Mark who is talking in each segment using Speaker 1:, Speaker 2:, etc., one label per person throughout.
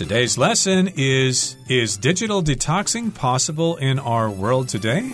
Speaker 1: Today's lesson is Is digital detoxing possible in our world today?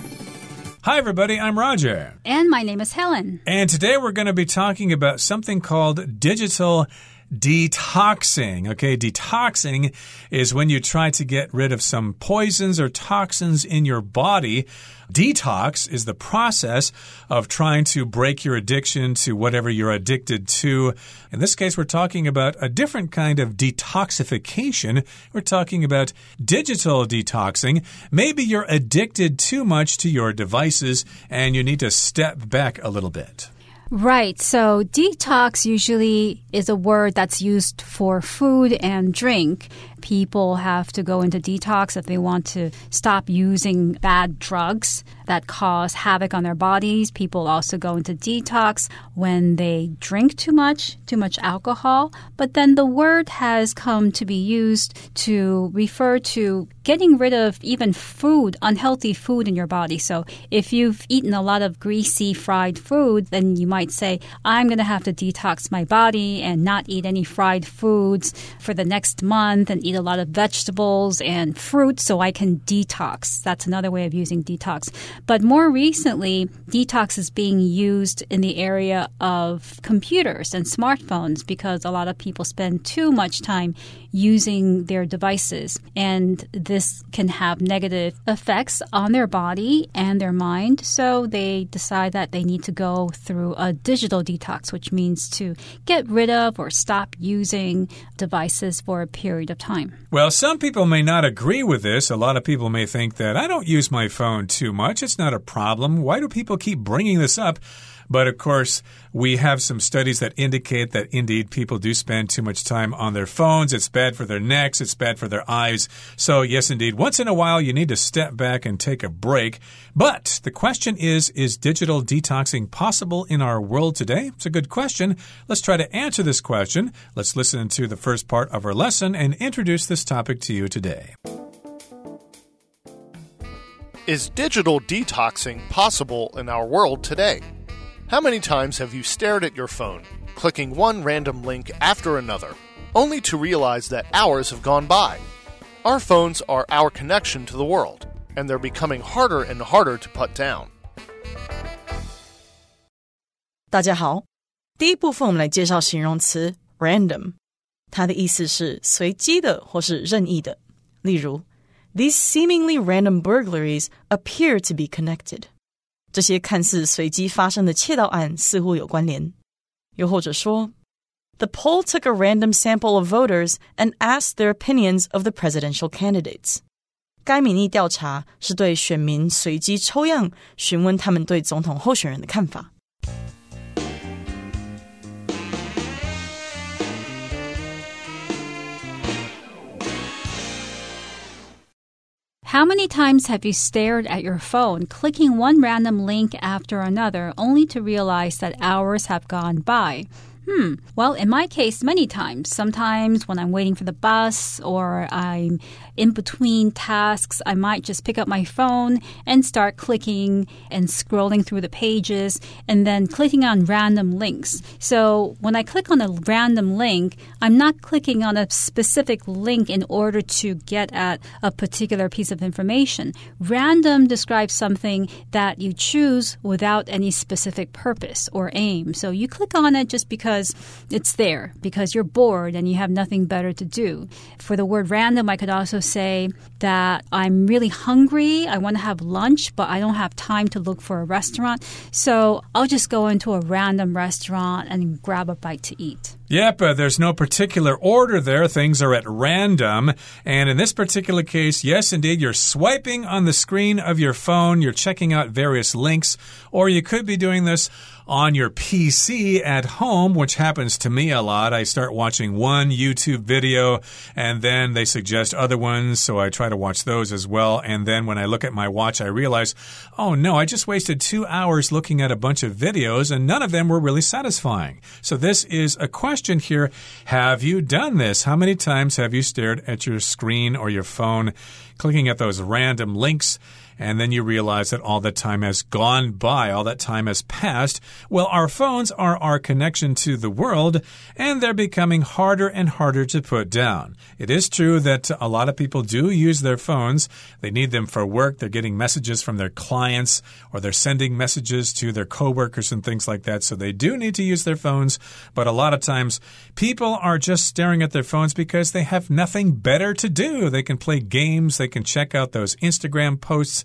Speaker 1: Hi, everybody, I'm Roger.
Speaker 2: And my name is Helen.
Speaker 1: And today we're going to be talking about something called digital detoxing. Okay, detoxing is when you try to get rid of some poisons or toxins in your body. Detox is the process of trying to break your addiction to whatever you're addicted to. In this case, we're talking about a different kind of detoxification. We're talking about digital detoxing. Maybe you're addicted too much to your devices and you need to step back a little bit.
Speaker 2: Right. So detox usually is a word that's used for food and drink people have to go into detox if they want to stop using bad drugs that cause havoc on their bodies. People also go into detox when they drink too much, too much alcohol. But then the word has come to be used to refer to getting rid of even food, unhealthy food in your body. So if you've eaten a lot of greasy fried food, then you might say, I'm going to have to detox my body and not eat any fried foods for the next month and eat a lot of vegetables and fruit so I can detox. That's another way of using detox. But more recently, detox is being used in the area of computers and smartphones because a lot of people spend too much time using their devices. And this can have negative effects on their body and their mind. So they decide that they need to go through a digital detox, which means to get rid of or stop using devices for a period of time.
Speaker 1: Well, some people may not agree with this. A lot of people may think that I don't use my phone too much. It's not a problem. Why do people keep bringing this up? But of course, we have some studies that indicate that indeed people do spend too much time on their phones. It's bad for their necks, it's bad for their eyes. So, yes, indeed, once in a while, you need to step back and take a break. But the question is Is digital detoxing possible in our world today? It's a good question. Let's try to answer this question. Let's listen to the first part of our lesson and introduce this topic to you today.
Speaker 3: Is digital detoxing possible in our world today? How many times have you stared at your phone, clicking one random link after another, only to realize that hours have gone by? Our phones are our connection to the world, and they're becoming harder and harder to put down.
Speaker 4: 大家好，第一部分我们来介绍形容词 random，它的意思是随机的或是任意的。例如，These seemingly random burglaries appear to be connected。 这些看似随机发生的窃盗案似乎有关联。又或者说，The poll took a random sample of voters and asked their opinions of the presidential candidates。该民意调查是对选民随机抽样询问他们对总统候选人的看法。
Speaker 2: How many times have you stared at your phone, clicking one random link after another, only to realize that hours have gone by? Hmm. Well, in my case, many times. Sometimes when I'm waiting for the bus or I'm in between tasks, I might just pick up my phone and start clicking and scrolling through the pages and then clicking on random links. So when I click on a random link, I'm not clicking on a specific link in order to get at a particular piece of information. Random describes something that you choose without any specific purpose or aim. So you click on it just because because it's there, because you're bored and you have nothing better to do. For the word random, I could also say that I'm really hungry. I want to have lunch, but I don't have time to look for a restaurant. So I'll just go into a random restaurant and grab a bite to eat.
Speaker 1: Yep, uh, there's no particular order there. Things are at random. And in this particular case, yes, indeed, you're swiping on the screen of your phone, you're checking out various links, or you could be doing this on your PC at home, which happens to me a lot. I start watching one YouTube video and then they suggest other ones, so I try to watch those as well. And then when I look at my watch, I realize, oh no, I just wasted two hours looking at a bunch of videos and none of them were really satisfying. So this is a question here Have you done this? How many times have you stared at your screen or your phone, clicking at those random links? And then you realize that all that time has gone by, all that time has passed. Well, our phones are our connection to the world, and they're becoming harder and harder to put down. It is true that a lot of people do use their phones. They need them for work. They're getting messages from their clients or they're sending messages to their coworkers and things like that. So they do need to use their phones. But a lot of times people are just staring at their phones because they have nothing better to do. They can play games. They can check out those Instagram posts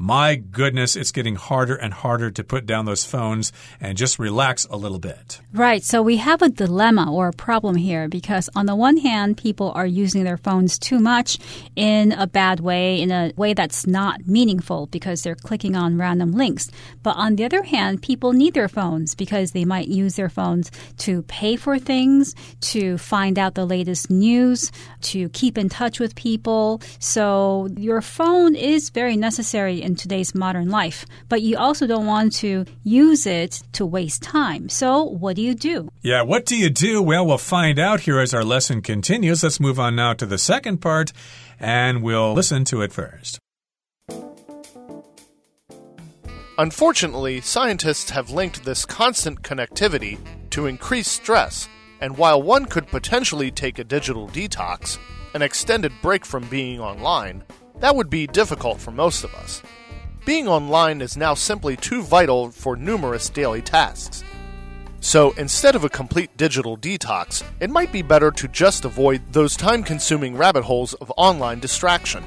Speaker 1: my goodness, it's getting harder and harder to put down those phones and just relax a little bit.
Speaker 2: Right. So we have a dilemma or a problem here because, on the one hand, people are using their phones too much in a bad way, in a way that's not meaningful because they're clicking on random links. But on the other hand, people need their phones because they might use their phones to pay for things, to find out the latest news, to keep in touch with people. So your phone is very necessary in today's modern life, but you also don't want to use it to waste time. So, what do you do?
Speaker 1: Yeah, what do you do? Well, we'll find out here as our lesson continues. Let's move on now to the second part, and we'll listen to it first.
Speaker 3: Unfortunately, scientists have linked this constant connectivity to increased stress, and while one could potentially take a digital detox, an extended break from being online, that would be difficult for most of us. Being online is now simply too vital for numerous daily tasks. So instead of a complete digital detox, it might be better to just avoid those time consuming rabbit holes of online distraction.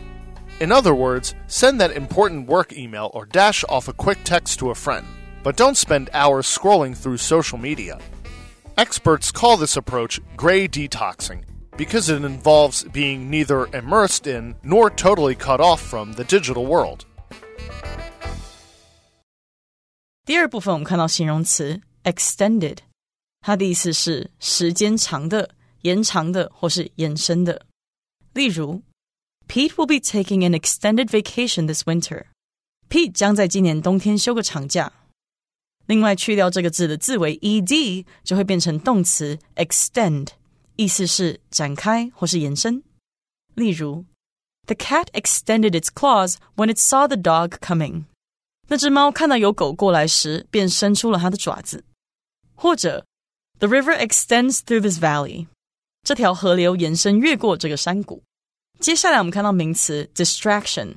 Speaker 3: In other words, send that important work email or dash off a quick text to a friend, but don't spend hours scrolling through social media. Experts call this approach gray detoxing because it involves being neither immersed in nor totally cut off from the digital world.
Speaker 4: 第二部分我们看到形容词 extended，它的意思是时间长的、延长的或是延伸的。例如，Pete will be taking an extended vacation this winter. Pete 将在今年冬天休个长假。另外，去掉这个字的字尾 ed，就会变成动词 extend，意思是展开或是延伸。例如 ，The cat extended its claws when it saw the dog coming. 那只猫看到有狗过来时，便伸出了它的爪子。或者，The river extends through this valley。这条河流延伸越过这个山谷。接下来我们看到名词 distraction，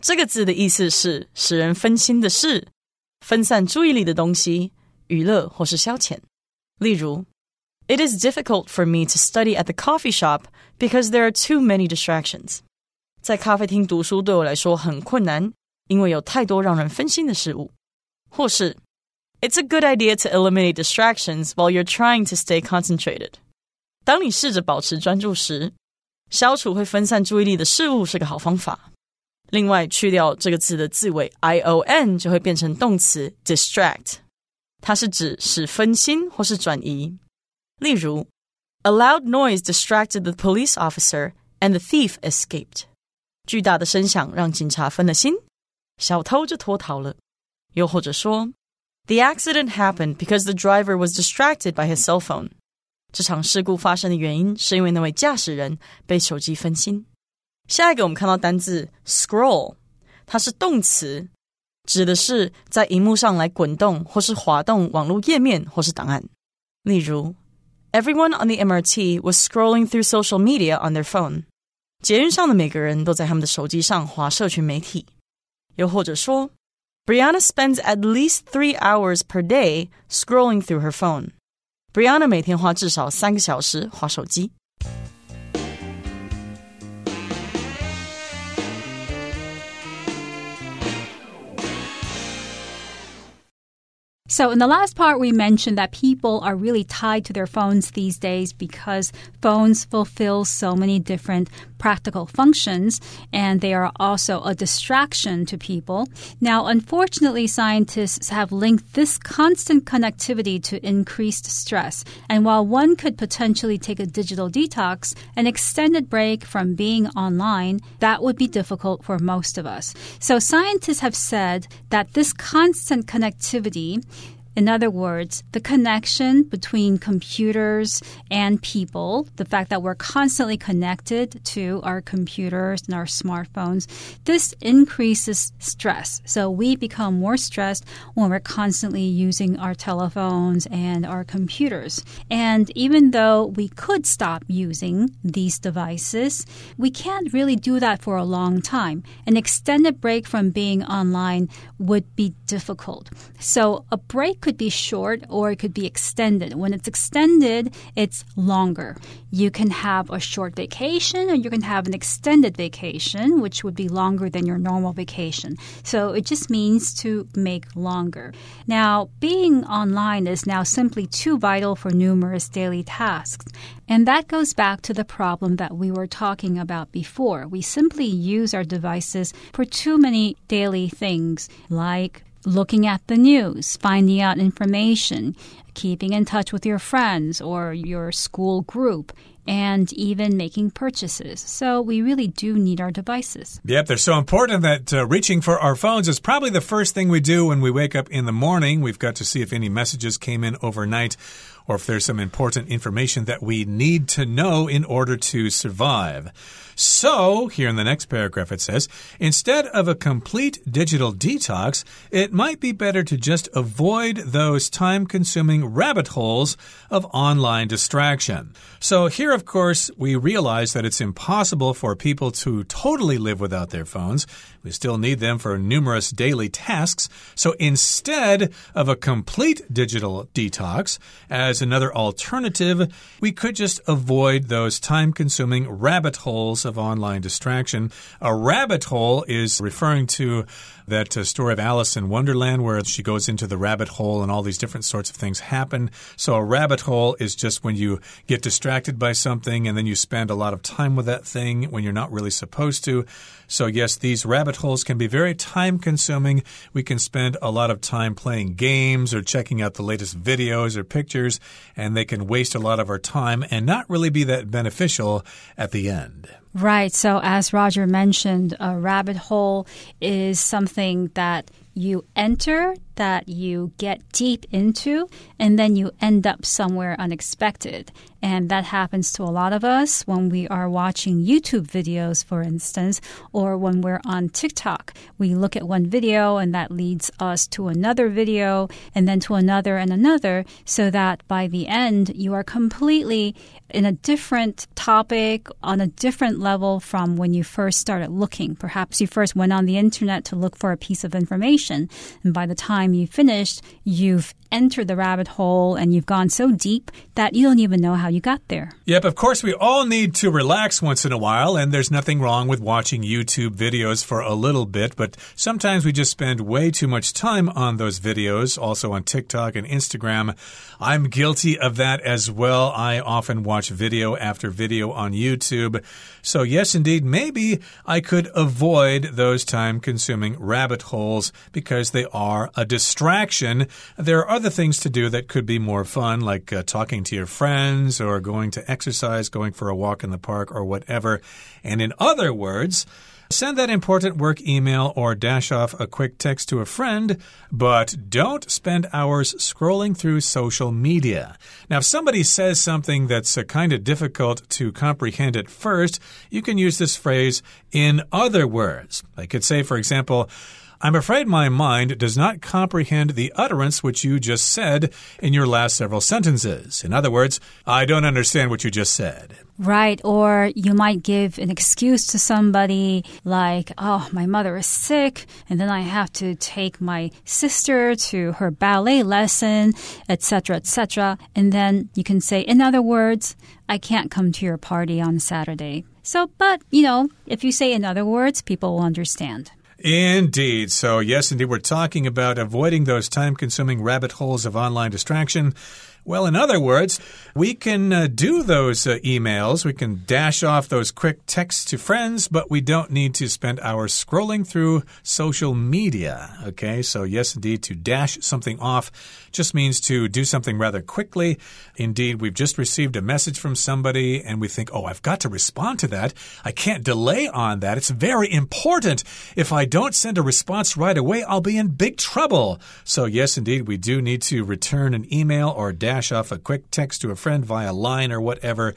Speaker 4: 这个字的意思是使人分心的事、分散注意力的东西、娱乐或是消遣。例如，It is difficult for me to study at the coffee shop because there are too many distractions。 在咖啡厅读书对我来说很困难，因为有太多让人分心的事物，或是 It's a good idea to eliminate distractions while you're trying to stay concentrated。当你试着保持专注时，消除会分散注意力的事物是个好方法。另外，去掉这个字的字尾 i o n 就会变成动词 distract，它是指使分心或是转移。例如，A loud noise distracted the police officer and the thief escaped。 巨大的声响让警察分了心。小偷就脱逃了。又或者说，The accident happened because the driver was distracted by his cell phone。这场事故发生的原因是因为那位驾驶人被手机分心。下一个我们看到单字 scroll，它是动词，指的是在荧幕上来滚动或是滑动网络页面或是档案。例如，Everyone on the MRT was scrolling through social media on their phone。 捷运上的每个人都在他们的手机上划社群媒体。又或者说，Brianna spends at least three hours per day scrolling through her phone。Brianna 每天花至少三个小时划手机。
Speaker 2: So, in the last part, we mentioned that people are really tied to their phones these days because phones fulfill so many different practical functions and they are also a distraction to people. Now, unfortunately, scientists have linked this constant connectivity to increased stress. And while one could potentially take a digital detox, an extended break from being online, that would be difficult for most of us. So, scientists have said that this constant connectivity In other words, the connection between computers and people, the fact that we're constantly connected to our computers and our smartphones, this increases stress. So we become more stressed when we're constantly using our telephones and our computers. And even though we could stop using these devices, we can't really do that for a long time. An extended break from being online would be difficult. So a break could be short or it could be extended. When it's extended, it's longer. You can have a short vacation or you can have an extended vacation, which would be longer than your normal vacation. So it just means to make longer. Now, being online is now simply too vital for numerous daily tasks. And that goes back to the problem that we were talking about before. We simply use our devices for too many daily things like looking at the news, finding out information, keeping in touch with your friends or your school group, and even making purchases. So we really do need our devices.
Speaker 1: Yep, they're so important that uh, reaching for our phones is probably the first thing we do when we wake up in the morning. We've got to see if any messages came in overnight or if there's some important information that we need to know in order to survive. So, here in the next paragraph, it says instead of a complete digital detox, it might be better to just avoid those time consuming rabbit holes of online distraction. So, here, of course, we realize that it's impossible for people to totally live without their phones. We still need them for numerous daily tasks. So, instead of a complete digital detox, as another alternative, we could just avoid those time consuming rabbit holes of online distraction. A rabbit hole is referring to that uh, story of Alice in Wonderland where she goes into the rabbit hole and all these different sorts of things happen. So a rabbit hole is just when you get distracted by something and then you spend a lot of time with that thing when you're not really supposed to. So yes, these rabbit holes can be very time consuming. We can spend a lot of time playing games or checking out the latest videos or pictures, and they can waste a lot of our time and not really be that beneficial at the end.
Speaker 2: Right. So, as Roger mentioned, a rabbit hole is something that you enter, that you get deep into, and then you end up somewhere unexpected. And that happens to a lot of us when we are watching YouTube videos, for instance, or when we're on TikTok. We look at one video and that leads us to another video and then to another and another, so that by the end, you are completely in a different topic on a different level from when you first started looking. Perhaps you first went on the internet to look for a piece of information, and by the time you finished, you've entered the rabbit hole and you've gone so deep that you don't even know how you got there.
Speaker 1: Yep, of course, we all need to relax once in a while, and there's nothing wrong with watching YouTube videos for a little bit, but sometimes we just spend way too much time on those videos, also on TikTok and Instagram. I'm guilty of that as well. I often watch video after video on YouTube. So, yes, indeed, maybe I could avoid those time consuming rabbit holes because they are a distraction. There are other things to do that could be more fun, like uh, talking to your friends or going to exercise, going for a walk in the park, or whatever. And in other words, Send that important work email or dash off a quick text to a friend, but don't spend hours scrolling through social media. Now, if somebody says something that's uh, kind of difficult to comprehend at first, you can use this phrase in other words. I could say, for example, I'm afraid my mind does not comprehend the utterance which you just said in your last several sentences. In other words, I don't understand what you just said.
Speaker 2: Right. Or you might give an excuse to somebody like, oh, my mother is sick, and then I have to take my sister to her ballet lesson, etc., etc. And then you can say, in other words, I can't come to your party on Saturday. So, but, you know, if you say in other words, people will understand.
Speaker 1: Indeed. So, yes, indeed, we're talking about avoiding those time consuming rabbit holes of online distraction. Well, in other words, we can uh, do those uh, emails, we can dash off those quick texts to friends, but we don't need to spend hours scrolling through social media. Okay, so yes, indeed, to dash something off just means to do something rather quickly. Indeed, we've just received a message from somebody and we think, oh, I've got to respond to that. I can't delay on that. It's very important. If I don't send a response right away, I'll be in big trouble. So, yes, indeed, we do need to return an email or dash dash off a quick text to a friend via line or whatever.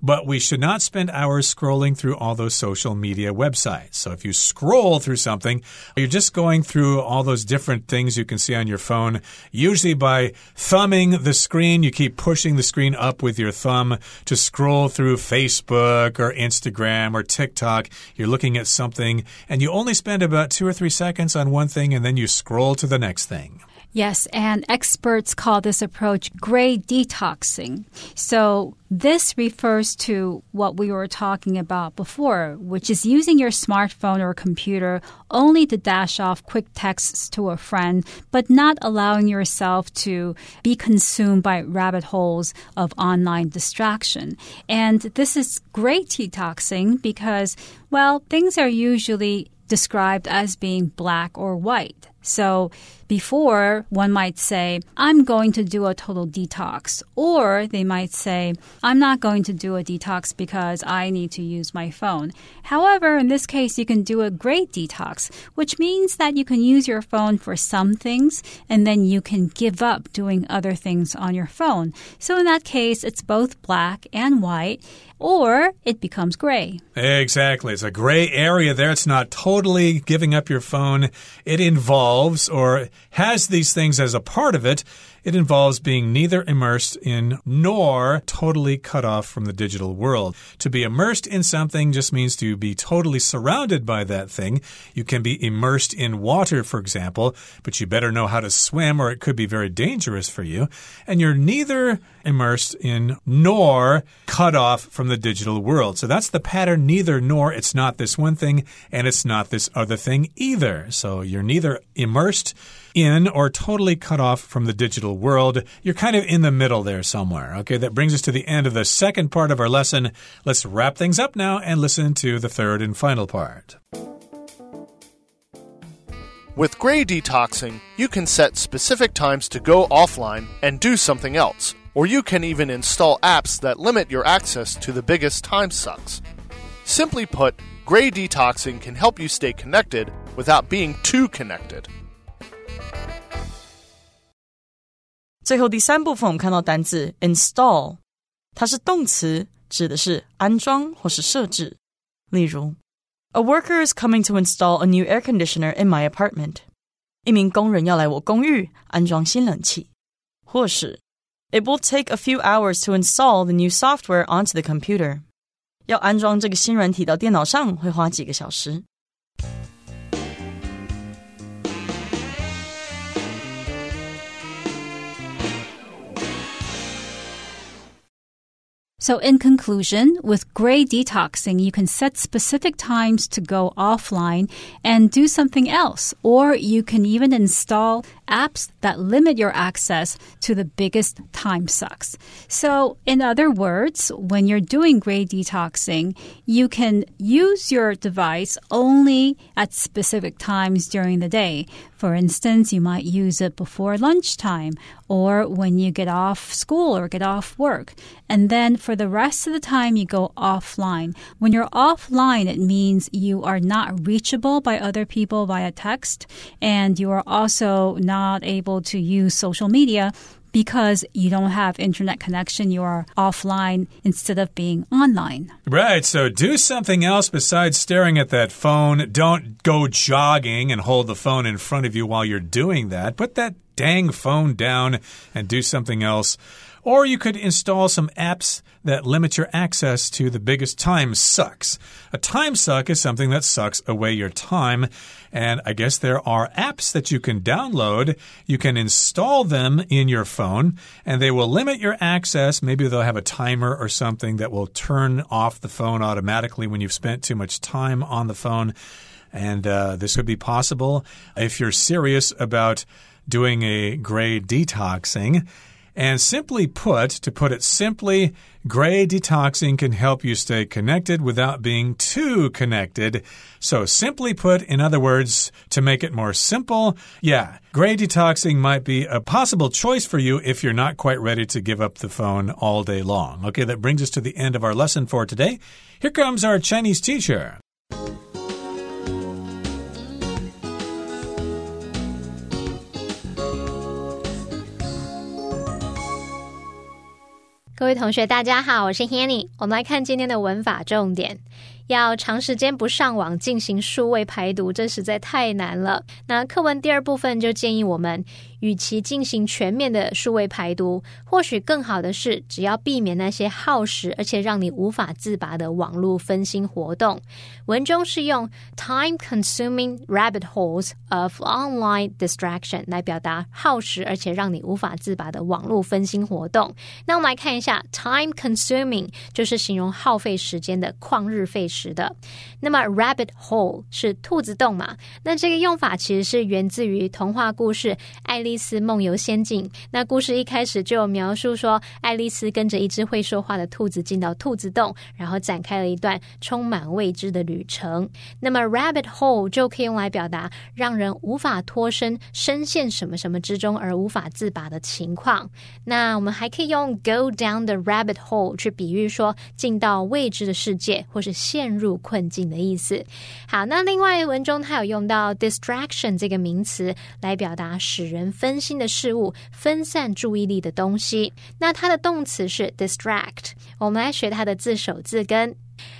Speaker 1: But we should not spend hours scrolling through all those social media websites. So if you scroll through something, you're just going through all those different things you can see on your phone, usually by thumbing the screen. You keep pushing the screen up with your thumb to scroll through Facebook or Instagram or TikTok. You're looking at something and you only spend about two or three seconds on one thing and then you scroll to the next thing.
Speaker 2: Yes, and experts call this approach gray detoxing. So, this refers to what we were talking about before, which is using your smartphone or computer only to dash off quick texts to a friend, but not allowing yourself to be consumed by rabbit holes of online distraction. And this is gray detoxing because, well, things are usually described as being black or white. So before, one might say, I'm going to do a total detox. Or they might say, I'm not going to do a detox because I need to use my phone. However, in this case, you can do a gray detox, which means that you can use your phone for some things and then you can give up doing other things on your phone. So in that case, it's both black and white or it becomes gray.
Speaker 1: Exactly. It's a gray area there. It's not totally giving up your phone. It involves or has these things as a part of it. It involves being neither immersed in nor totally cut off from the digital world. To be immersed in something just means to be totally surrounded by that thing. You can be immersed in water, for example, but you better know how to swim or it could be very dangerous for you. And you're neither immersed in nor cut off from the digital world. So that's the pattern neither nor. It's not this one thing and it's not this other thing either. So you're neither immersed in or totally cut off from the digital world. You're kind of in the middle there somewhere. Okay, that brings us to the end of the second part of our lesson. Let's wrap things up now and listen to the third and final part.
Speaker 3: With gray detoxing, you can set specific times to go offline and do something else, or you can even install apps that limit your access to the biggest time sucks. Simply put, gray detoxing can help you stay connected without being too connected.
Speaker 4: 最后第三部分，我们看到单字 install，它是动词，指的是安装或是设置。例如，A worker is coming to install a new air conditioner in my apartment。一名工人要来我公寓安装新冷气。或是，It will take a few hours to install the new software onto the computer。要安装这个新软体到电脑上会花几个小时。
Speaker 2: So, in conclusion, with gray detoxing, you can set specific times to go offline and do something else, or you can even install apps that limit your access to the biggest time sucks. So, in other words, when you're doing gray detoxing, you can use your device only at specific times during the day. For instance, you might use it before lunchtime or when you get off school or get off work. And then for the rest of the time, you go offline. When you're offline, it means you are not reachable by other people via text and you are also not able to use social media because you don't have internet connection, you are offline instead of being online.
Speaker 1: Right. So do something else besides staring at that phone. Don't go jogging and hold the phone in front of you while you're doing that. Put that dang phone down and do something else. Or you could install some apps that limit your access to the biggest time sucks. A time suck is something that sucks away your time. And I guess there are apps that you can download. You can install them in your phone and they will limit your access. Maybe they'll have a timer or something that will turn off the phone automatically when you've spent too much time on the phone. And uh, this would be possible if you're serious about doing a gray detoxing. And simply put, to put it simply, gray detoxing can help you stay connected without being too connected. So, simply put, in other words, to make it more simple, yeah, gray detoxing might be a possible choice for you if you're not quite ready to give up the phone all day long. Okay, that brings us to the end of our lesson for today. Here comes our Chinese teacher.
Speaker 5: 各位同学，大家好，我是 Hanny。我们来看今天的文法重点。要长时间不上网进行数位排毒，这实在太难了。那课文第二部分就建议我们，与其进行全面的数位排毒，或许更好的是，只要避免那些耗时而且让你无法自拔的网络分心活动。文中是用 time-consuming rabbit holes of online distraction 来表达耗时而且让你无法自拔的网络分心活动。那我们来看一下，time-consuming 就是形容耗费时间的旷日费。时的，那么 rabbit hole 是兔子洞嘛？那这个用法其实是源自于童话故事《爱丽丝梦游仙境》。那故事一开始就有描述说，爱丽丝跟着一只会说话的兔子进到兔子洞，然后展开了一段充满未知的旅程。那么 rabbit hole 就可以用来表达让人无法脱身、深陷什么什么之中而无法自拔的情况。那我们还可以用 go down the rabbit hole 去比喻说进到未知的世界，或是陷。入困境的意思。好，那另外文中它有用到 distraction 这个名词来表达使人分心的事物、分散注意力的东西。那它的动词是 distract。我们来学它的字首字根。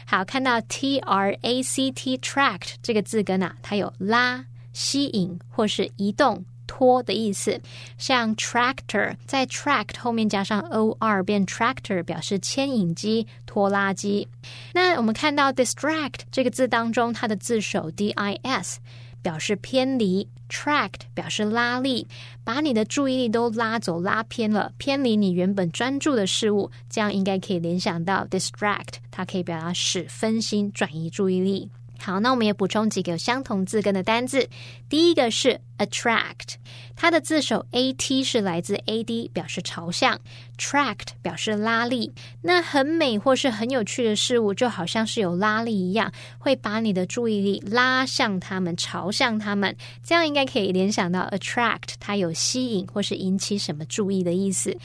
Speaker 5: 好，看到 t r a c t tract 这个字根啊，它有拉、吸引或是移动。拖的意思，像 tractor 在 tract 后面加上 o r 变 tractor，表示牵引机、拖拉机。那我们看到 distract 这个字当中，它的字首 d i s 表示偏离，tract 表示拉力，把你的注意力都拉走、拉偏了，偏离你原本专注的事物，这样应该可以联想到 distract，它可以表达使分心、转移注意力。好，那我们也补充几个有相同字根的单字。第一个是 attract，它的字首 a t 是来自 a d，表示朝向；tract 表示拉力。那很美或是很有趣的事物，就好像是有拉力一样，会把你的注意力拉向他们，朝向他们。这样应该可以联想到 attract，它有吸引或是引起什么注意的意思。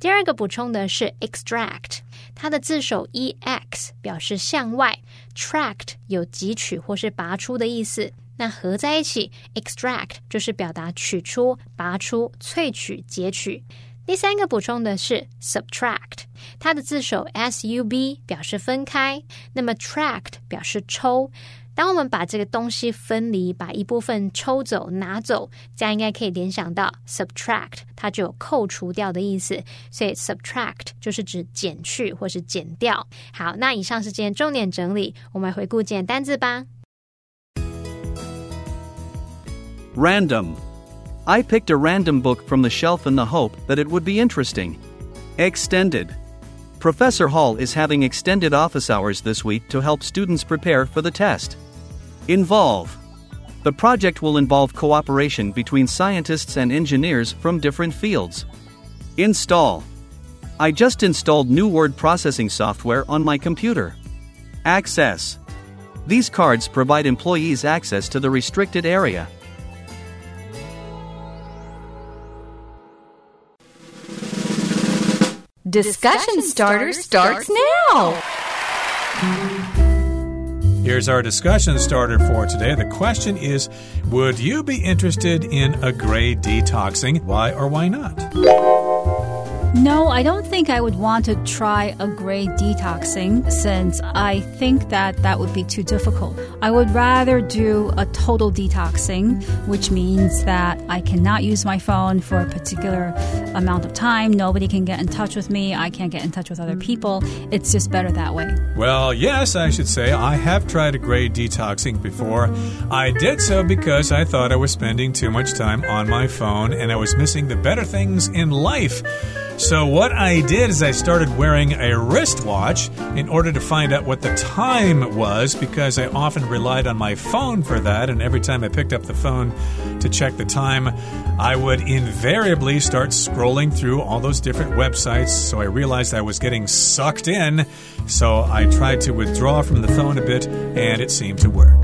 Speaker 5: 第二个补充的是 extract，它的字首 e x 表示向外，tract 有汲取或是拔出的意思。那合在一起，extract 就是表达取出、拔出、萃取、截取。第三个补充的是 subtract，它的字首 s u b 表示分开，那么 tract 表示抽。当我们把这个东西分离，把一部分抽走、拿走，这样应该可以联想到 subtract，它就有扣除掉的意思。所以 subtract 就是指减去或是减掉。好，那以上是今天重点整理，我们来回顾今天单字吧。
Speaker 6: Random. I picked a random book from the shelf in the hope that it would be interesting. Extended. Professor Hall is having extended office hours this week to help students prepare for the test. Involve. The project will involve cooperation between scientists and engineers from different fields. Install. I just installed new word processing software on my computer. Access. These cards provide employees access to the restricted area.
Speaker 7: Discussion Starter starts now.
Speaker 1: Here's our discussion starter for today. The question is Would you be interested in a gray detoxing? Why or why not?
Speaker 2: No, I don't think I would want to try a gray detoxing since I think that that would be too difficult. I would rather do a total detoxing, which means that I cannot use my phone for a particular amount of time. Nobody can get in touch with me. I can't get in touch with other people. It's just better that way.
Speaker 1: Well, yes, I should say I have tried a gray detoxing before. I did so because I thought I was spending too much time on my phone and I was missing the better things in life. So, what I did is I started wearing a wristwatch in order to find out what the time was because I often relied on my phone for that. And every time I picked up the phone to check the time, I would invariably start scrolling through all those different websites. So, I realized I was getting sucked in. So, I tried to withdraw from the phone a bit, and it seemed to work.